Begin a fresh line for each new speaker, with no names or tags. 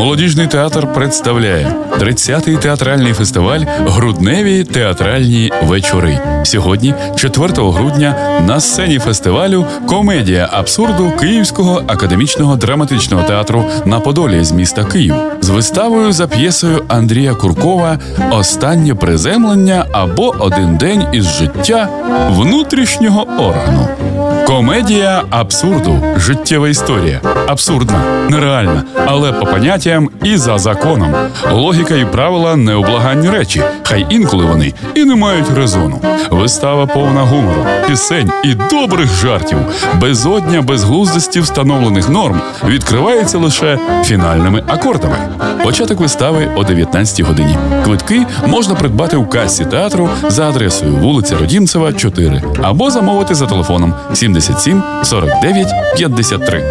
Молодіжний театр представляє 30-й театральний фестиваль Грудневі театральні вечори. Сьогодні, 4 грудня, на сцені фестивалю комедія абсурду Київського академічного драматичного театру на Подолі з міста Київ з виставою за п'єсою Андрія Куркова Останнє приземлення або один день із життя внутрішнього органу. Комедія абсурду, життєва історія. Абсурдна, нереальна, але по поняттям і за законом. Логіка і правила необлаганні речі, хай інколи вони і не мають резону. Вистава повна гумору, пісень і добрих жартів. Безодня безглуздості встановлених норм відкривається лише фінальними акордами. Початок вистави о 19 годині. Квитки можна придбати у касі театру за адресою вулиця Родімцева, 4 або замовити за телефоном 77 49 53.